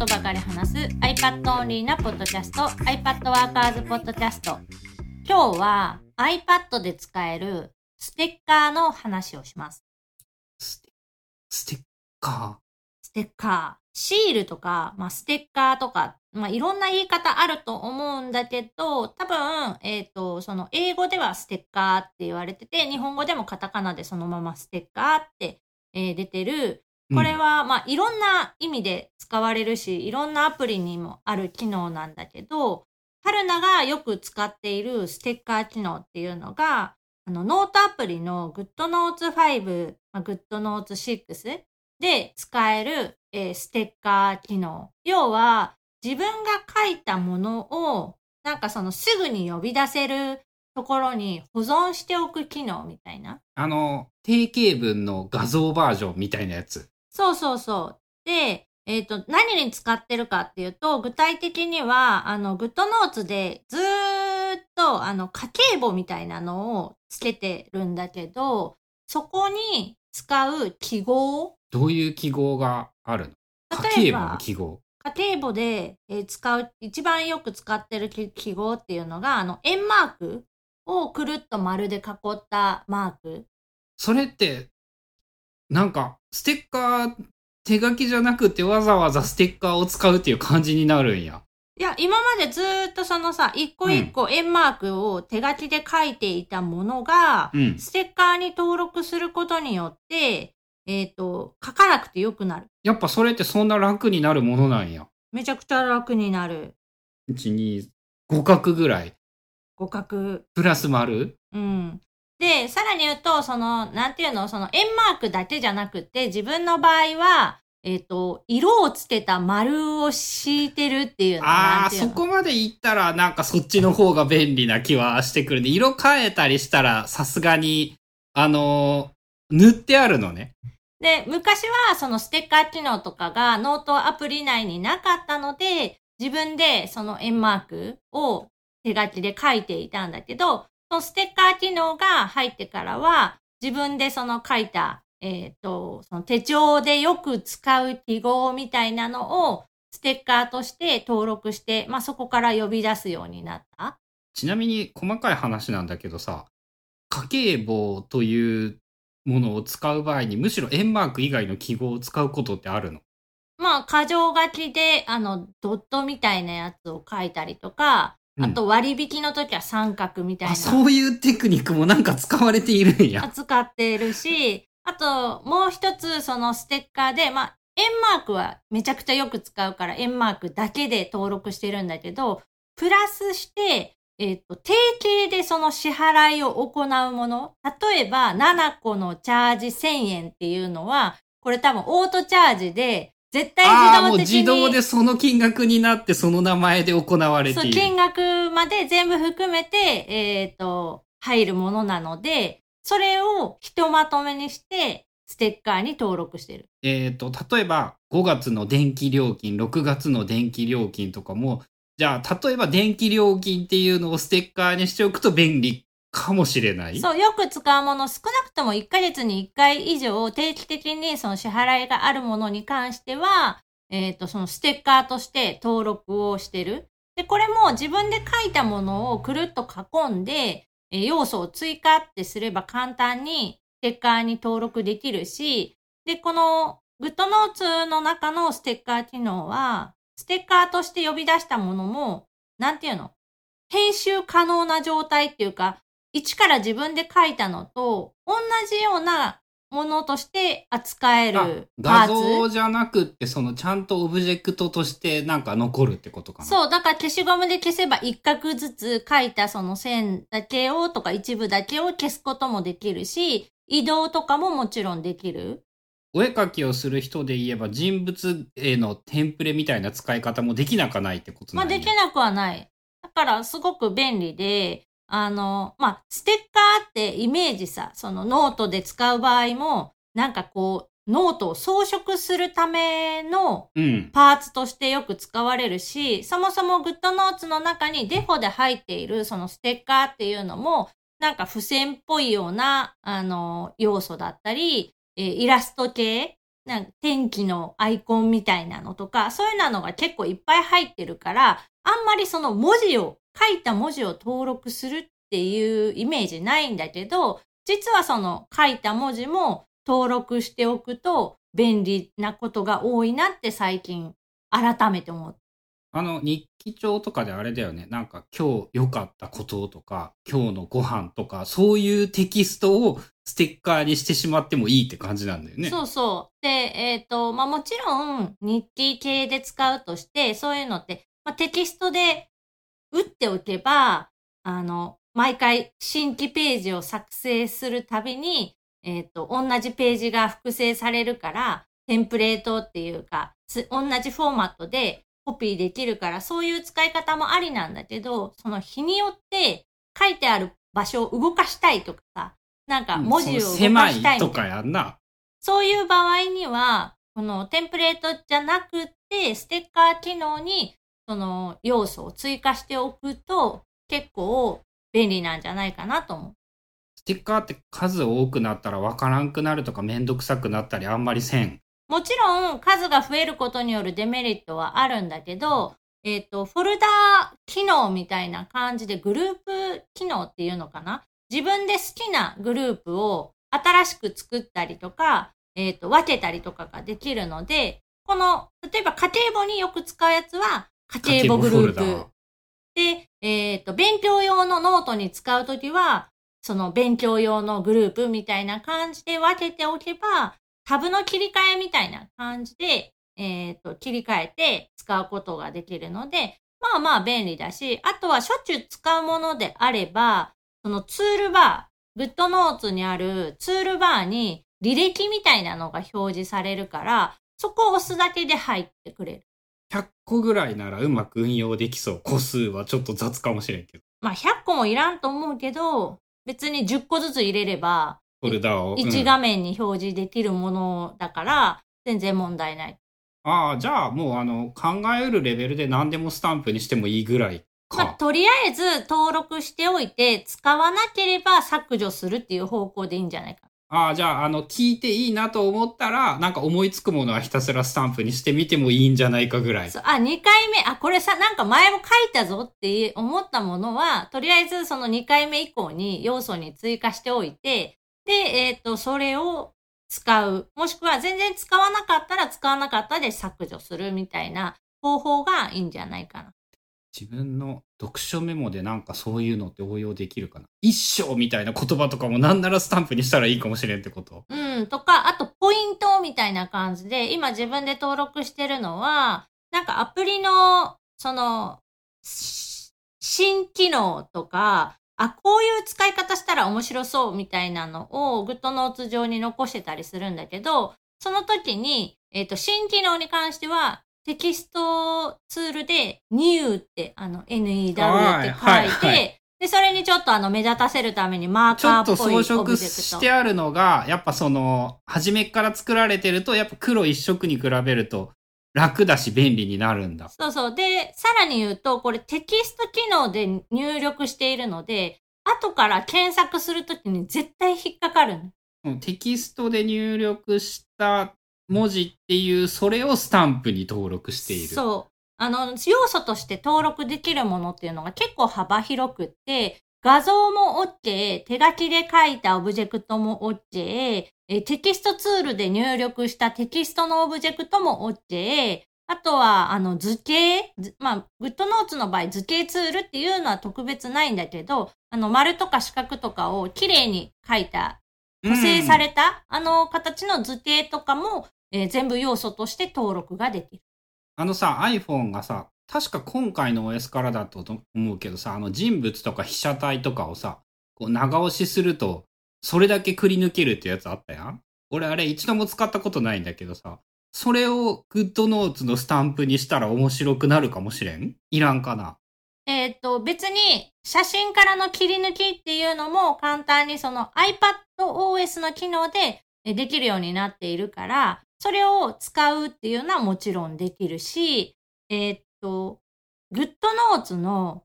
ことばかり話す iPad オンリーなポッドキャスト iPad ワーカーズポッドキャスト今日は iPad で使えるステッカーの話をします。ステッカステッカー。シールとか、まあ、ステッカーとか、まあ、いろんな言い方あると思うんだけど、多分、えっ、と、その英語ではステッカーって言われてて、日本語でもカタカナでそのままステッカーって、えー出てる。ー。これは、まあ、いろんな意味で使われるし、いろんなアプリにもある機能なんだけど、春菜がよく使っているステッカー機能っていうのが、あの、ノートアプリの GoodNotes 5、まあ、GoodNotes 6で使える、えーステッカー機能。要は、自分が書いたものを、なんかそのすぐに呼び出せるところに保存しておく機能みたいな。あの、定型文の画像バージョンみたいなやつ。そうそうそう。で、えっ、と、何に使ってるかっていうと、具体的には、あの、グッドノーツでずーっと、あの、家計簿みたいなのをつけてるんだけど、そこに使う記号、どういう記号があるの？例えば家計簿の記号。家計簿で、えー使う、一番よく使ってる記記号っていうのが、あの、円マークをくるっと丸で囲ったマーク。それって、なんか、ステッカー、手書きじゃなくてわざわざステッカーを使うっていう感じになるんや。いや、今までずーっとそのさ、一個一個円マークを手書きで書いていたものが、うん。ステッカーに登録することによって、えっ、と、書かなくてよくなる。やっぱそれってそんな楽になるものなんや。めちゃくちゃ楽になる。1、2、5角ぐらい。互角。プラス丸？うん。で、さらに言うと、その、なんていうの、その円マークだけじゃなくて、自分の場合は、えっ、と、色をつけた丸を敷いてるっていうのああ、そこまで言ったらなんかそっちの方が便利な気はしてくるね。色変えたりしたらさすがに、あのー塗ってあるのね。で、昔はそのステッカー機能とかがノートアプリ内になかったので、自分でその円マークを手書きで書いていたんだけど、そのステッカー機能が入ってからは、自分でその書いた、えっ、と、その手帳でよく使う記号みたいなのをステッカーとして登録して、まあそこから呼び出すようになった。ちなみに細かい話なんだけどさ、家計簿というものを使う場合にむしろ円マーク以外の記号を使うことってあるの？まあ、箇条書きで、あの、ドットみたいなやつを書いたりとか、うんあと割引の時は三角みたいなあ、そういうテクニックもなんか使われているんや。扱っているし、あともう一つそのステッカーで、まあ、円マークはめちゃくちゃよく使うから円マークだけで登録してるんだけど、プラスして、えっ、と、定型でその支払いを行うもの。例えば、7個のチャージ1000円っていうのは、これ多分オートチャージで、絶対自動的に。自動でその金額になってその名前で行われてそう、いる。金額まで全部含めて、えっ、と、入るものなので、それをひとまとめにして、ステッカーに登録してる。えっ、と、例えば5月の電気料金、6月の電気料金とかも、じゃあ、例えば電気料金っていうのをステッカーにしておくと便利かもしれない？そう、よく使うもの、少なくとも1ヶ月に1回以上定期的にその支払いがあるものに関しては、えっ、と、そのステッカーとして登録をしてる。で、これも自分で書いたものをくるっと囲んで、えー要素を追加ってすれば簡単にステッカーに登録できるし、で、この GoodNotes の中のステッカー機能は、ステッカーとして呼び出したものも、なんていうの？編集可能な状態っていうか、一から自分で書いたのと同じようなものとして扱えある画。像じゃなくって、そのちゃんとオブジェクトとしてなんか残るってことかな。そう、だから消しゴムで消せば一画ずつ書いたその線だけをとか一部だけを消すこともできるし、移動とかももちろんできる。お絵描きをする人で言えば人物へのテンプレみたいな使い方もできなかないってことまあなんやできなくはない。だからすごく便利で、あの、まあ、ステッカーってイメージさ、そのノートで使う場合も、なんかこう、ノートを装飾するためのうん。パーツとしてよく使われるし、そもそも GoodNotes の中にデフォで入っているそのステッカーっていうのも、なんか付箋っぽいような、あの、要素だったり、えーイラスト系なんか天気のアイコンみたいなのとか、そういうのが結構いっぱい入ってるから、あんまりその文字を、書いた文字を登録するっていうイメージないんだけど、実はその書いた文字も登録しておくと便利なことが多いなって最近改めて思う。あの、日記帳とかであれだよね。なんか今日良かったこととか、今日のご飯とか、そういうテキストをステッカーにしてしまってもいいって感じなんだよね。そうそう。で、えっ、と、まあ、もちろん日記系で使うとして、そういうのって、まあ、テキストで打っておけば、あの、毎回新規ページを作成するたびに、えっ、と、同じページが複製されるから、テンプレートっていうか、つ同じフォーマットでコピーできるから、そういう使い方もありなんだけど、その日によって書いてある場所を動かしたいとかさ、なんか文字を動かしたいみたいな。狭いとかやんな。そういう場合には、このテンプレートじゃなくて、ステッカー機能にその要素を追加しておくと結構便利なんじゃないかなと思う。ステッカーって数多くなったらわからんくなるとかめんどくさくなったりあんまりせん。もちろん数が増えることによるデメリットはあるんだけど、えっ、と、フォルダー機能みたいな感じでグループ機能っていうのかな？自分で好きなグループを新しく作ったりとか、えっ、と、分けたりとかができるので、この、例えば家計簿によく使うやつは家計簿グループ。で、えっ、と、勉強用のノートに使うときは、その勉強用のグループみたいな感じで分けておけば、タブの切り替えみたいな感じで、えっ、と、切り替えて使うことができるので、まあまあ便利だし、あとはしょっちゅう使うものであれば、そのツールバー、グッドノーツにあるツールバーに履歴みたいなのが表示されるから、そこを押すだけで入ってくれる。100個ぐらいならうまく運用できそう。個数はちょっと雑かもしれんけど。まあ100個もいらんと思うけど、別に10個ずつ入れれば、フォルダを。1うん画面に表示できるものだから、全然問題ない。ああ、じゃあもうあの、考えうるレベルで何でもスタンプにしてもいいぐらいまあ、か。とりあえず登録しておいて、使わなければ削除するっていう方向でいいんじゃないかああ、じゃああの、聞いていいなと思ったら、なんか思いつくものはひたすらスタンプにしてみてもいいんじゃないかぐらい。そうあ、2回目、あ、これさ、なんか前も書いたぞって思ったものは、とりあえずその2回目以降に要素に追加しておいて、で、えっ、と、それを使う。もしくは全然使わなかったら使わなかったで削除するみたいな方法がいいんじゃないかな。自分の読書メモでなんかそういうのって応用できるかな？一生みたいな言葉とかもなんならスタンプにしたらいいかもしれんってこと？うん、とか、あとポイントみたいな感じで、今自分で登録してるのは、なんかアプリの、その、新機能とか、あ、こういう使い方したら面白そうみたいなのを GoodNotes 上に残してたりするんだけど、その時に、えっ、と、新機能に関しては、テキストツールで new って、あの、NEW って書いて、はいはいはいで、それにちょっとあの、目立たせるためにマーちょっとカーっぽいオ装飾ブジェクト。してあるのが、やっぱその、初めから作られてると、やっぱ黒一色に比べると楽だし便利になるんだ。そうそう。で、さらに言うと、これテキスト機能で入力しているので、後から検索するときに絶対引っかかるテキストで入力した文字っていう、それをスタンプに登録している。そう。あの、要素として登録できるものっていうのが結構幅広くって、画像も OK、手書きで書いたオブジェクトも OK、えテキストツールで入力したテキストのオブジェクトも OK、あとは、あの、図形図まあ、 GoodNotes の場合、図形ツールっていうのは特別ないんだけど、あの、丸とか四角とかを綺麗に書いた補正された、あの形の図形とかも、えー全部要素として登録ができる。あのさ、iPhone がさ、確か今回の OS からだと思うけどさ、あの人物とか被写体とかをさ、こう長押しすると、それだけくり抜けるってやつあったやん？俺あれ一度も使ったことないんだけどさ、それを GoodNotes のスタンプにしたら面白くなるかもしれん？いらんかな？えっ、と、別に写真からの切り抜きっていうのも簡単にその iPadOS の機能でえできるようになっているから、それを使うっていうのはもちろんできるし、えっ、と、GoodNotes の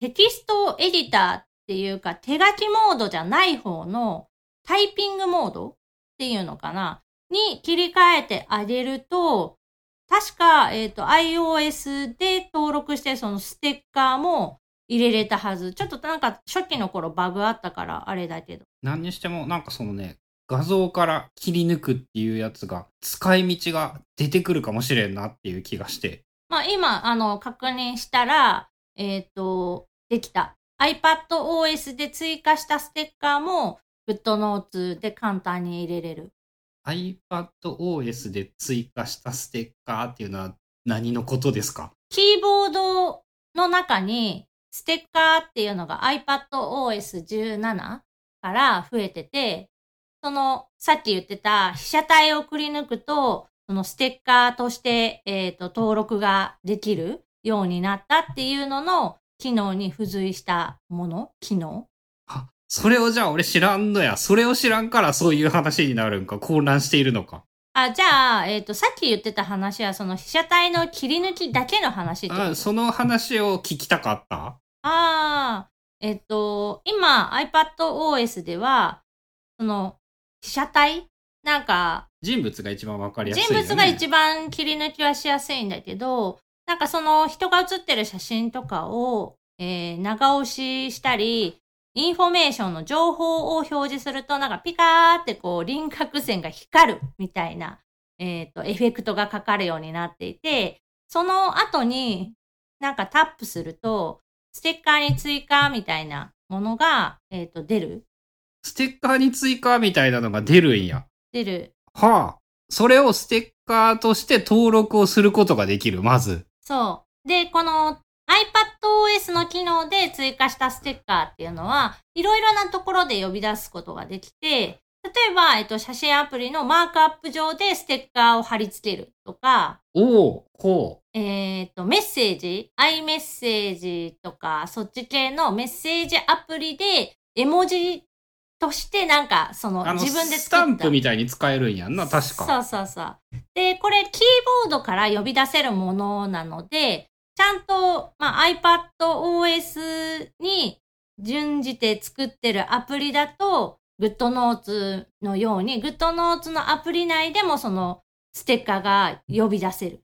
テキストエディターっていうか手書きモードじゃない方のタイピングモードっていうのかな。に切り替えてあげると、確か、えっ、と、iOS で登録してそのステッカーも入れれたはず。ちょっとなんか初期の頃バグあったからあれだけど。何にしても、なんかそのね、画像から切り抜くっていうやつが、使い道が出てくるかもしれんなっていう気がして。まあ今、あの、確認したら、えっ、と、できた。iPadOS で追加したステッカーも GoodNotes で簡単に入れれる。iPadOS で追加したステッカーっていうのは何のことですか？キーボードの中にステッカーっていうのが iPadOS17 から増えてて、そのさっき言ってた被写体をくり抜くと、そのステッカーとして、えっ、と、登録ができるようになったっていうのの機能に付随したもの？機能？あ、それをじゃあ俺知らんのや。それを知らんからそういう話になるんか？混乱しているのか？あ、じゃあ、えっ、と、さっき言ってた話は、その被写体の切り抜きだけの話あ、その話を聞きたかった？ああ、えっと、今 iPadOS では、その、被写体？なんか、人物が一番わかりやすいよ、ね。人物が一番切り抜きはしやすいんだけど、なんかその人が写ってる写真とかを、えー長押ししたり、インフォメーションの情報を表示すると、なんかピカーってこう輪郭線が光るみたいな、えっ、と、エフェクトがかかるようになっていて、その後になんかタップすると、ステッカーに追加みたいなものが、えっ、と、出るステッカーに追加みたいなのが出るんや。出る。はあ。それをステッカーとして登録をすることができる、まず。そう。で、この iPadOS の機能で追加したステッカーっていうのは、いろいろなところで呼び出すことができて、例えば、えっと、写真アプリのマークアップ上でステッカーを貼り付けるとか、おおほえっと、メッセージ、iMessage とか、そっち系のメッセージアプリで、絵文字としてなんか、その自分でス作った。タンプみたいに使えるんやんな、確か。そうそうそう。で、これキーボードから呼び出せるものなので、ちゃんと、まあ、iPadOS に準じて作ってるアプリだと、GoodNotes のように、GoodNotes のアプリ内でもそのステッカーが呼び出せる。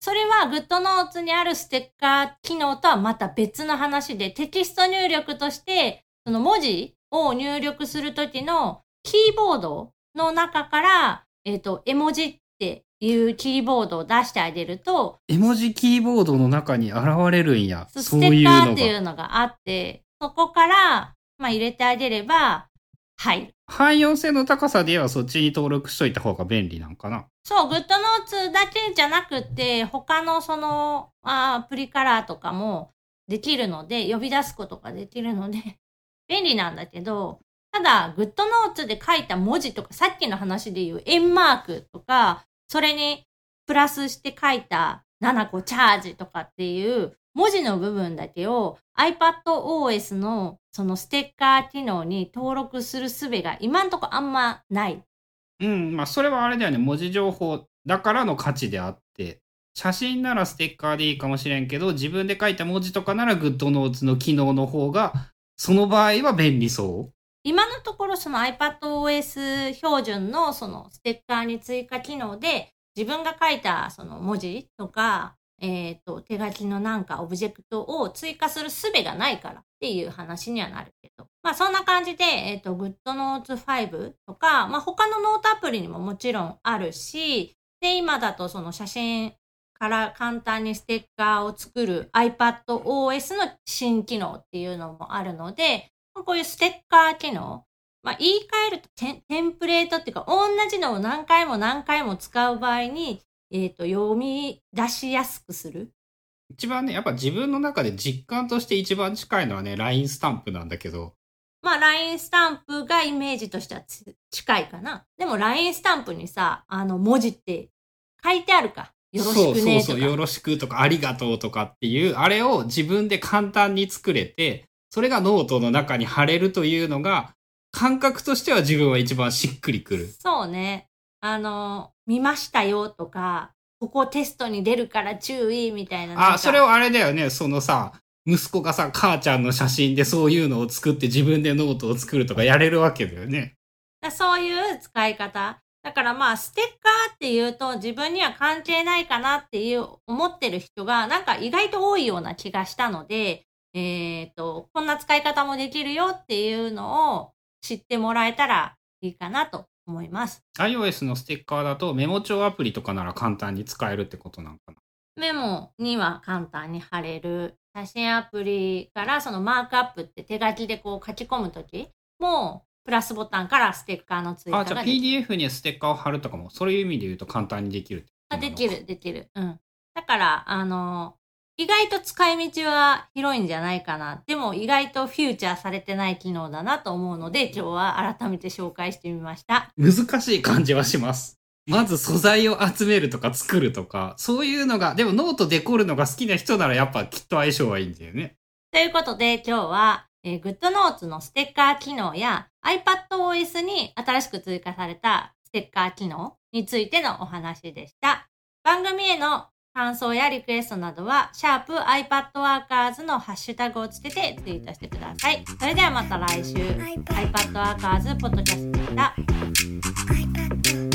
それは GoodNotes にあるステッカー機能とはまた別の話で、テキスト入力として、その文字を入力するときのキーボードの中から、えっ、と、絵文字っていうキーボードを出してあげると、絵文字キーボードの中に現れるんや。スそうテッカー。っていうのがあって、そこから、まあ入れてあげれば、入る。汎用性の高さで言えばそっちに登録しといた方が便利なんかな。そう、GoodNotes だけじゃなくて、他のその、あアプリカラーとかもできるので、呼び出すことができるので、便利なんだけど、ただ、GoodNotes で書いた文字とか、さっきの話で言う円マークとか、それにプラスして書いた7個チャージとかっていう文字の部分だけを iPadOS のそのステッカー機能に登録する術が今んとこあんまない。うん、まあそれはあれだよね。文字情報だからの価値であって、写真ならステッカーでいいかもしれんけど、自分で書いた文字とかなら GoodNotes の機能の方が、その場合は便利そう？今のところその iPadOS 標準のそのステッカーに追加機能で自分が書いたその文字とか、えっ、と、手書きのなんかオブジェクトを追加する術がないからっていう話にはなるけど。まあそんな感じで、えっ、と、GoodNotes 5とか、まあ他のノートアプリにももちろんあるし、で、今だとその写真から簡単にステッカーを作る iPadOS の新機能っていうのもあるので、こういうステッカー機能、まあ、言い換えるとテンテンプレートっていうか、同じのを何回も何回も使う場合に、えっ、と、読み出しやすくする。一番ね、やっぱ自分の中で実感として一番近いのはね、LINE スタンプなんだけど、まあ、LINE スタンプがイメージとしてはつ近いかな。でも LINE スタンプにさ、あの文字って書いてあるか。よろしくねとか。そうそうそう、よろしくとか、ありがとうとかっていう、あれを自分で簡単に作れて、それがノートの中に貼れるというのが、感覚としては自分は一番しっくりくる。そうね。あの、見ましたよとか、ここテストに出るから注意みたいな。あ、それをあれだよね、そのさ、息子がさ、母ちゃんの写真でそういうのを作って自分でノートを作るとかやれるわけだよね。だそういう使い方。だからまあ、ステッカーっていうと自分には関係ないかなっていう思ってる人がなんか意外と多いような気がしたので、えっ、と、こんな使い方もできるよっていうのを知ってもらえたらいいかなと思います。iOS のステッカーだとメモ帳アプリとかなら簡単に使えるってことなんかな？メモには簡単に貼れる。写真アプリからそのマークアップって手書きでこう書き込むときも、プラスボタンからステッカーの追加あ、じゃあ。PDF にステッカーを貼るとかも、そういう意味で言うと簡単にできるあできる、できる。うん。だから、あの、意外と使い道は広いんじゃないかな。でも意外とフューチャーされてない機能だなと思うので、今日は改めて紹介してみました。難しい感じはします。まず素材を集めるとか作るとか、そういうのが、でもノートデコるのが好きな人ならやっぱきっと相性はいいんだよね。ということで今日は、えー、GoodNotes のステッカー機能や iPadOS に新しく追加されたステッカー機能についてのお話でした。番組への感想やリクエストなどは、シャープ iPadWorkers のハッシュタグをつけてツイートしてください。それではまた来週、iPadWorkers ポッドキャストでした。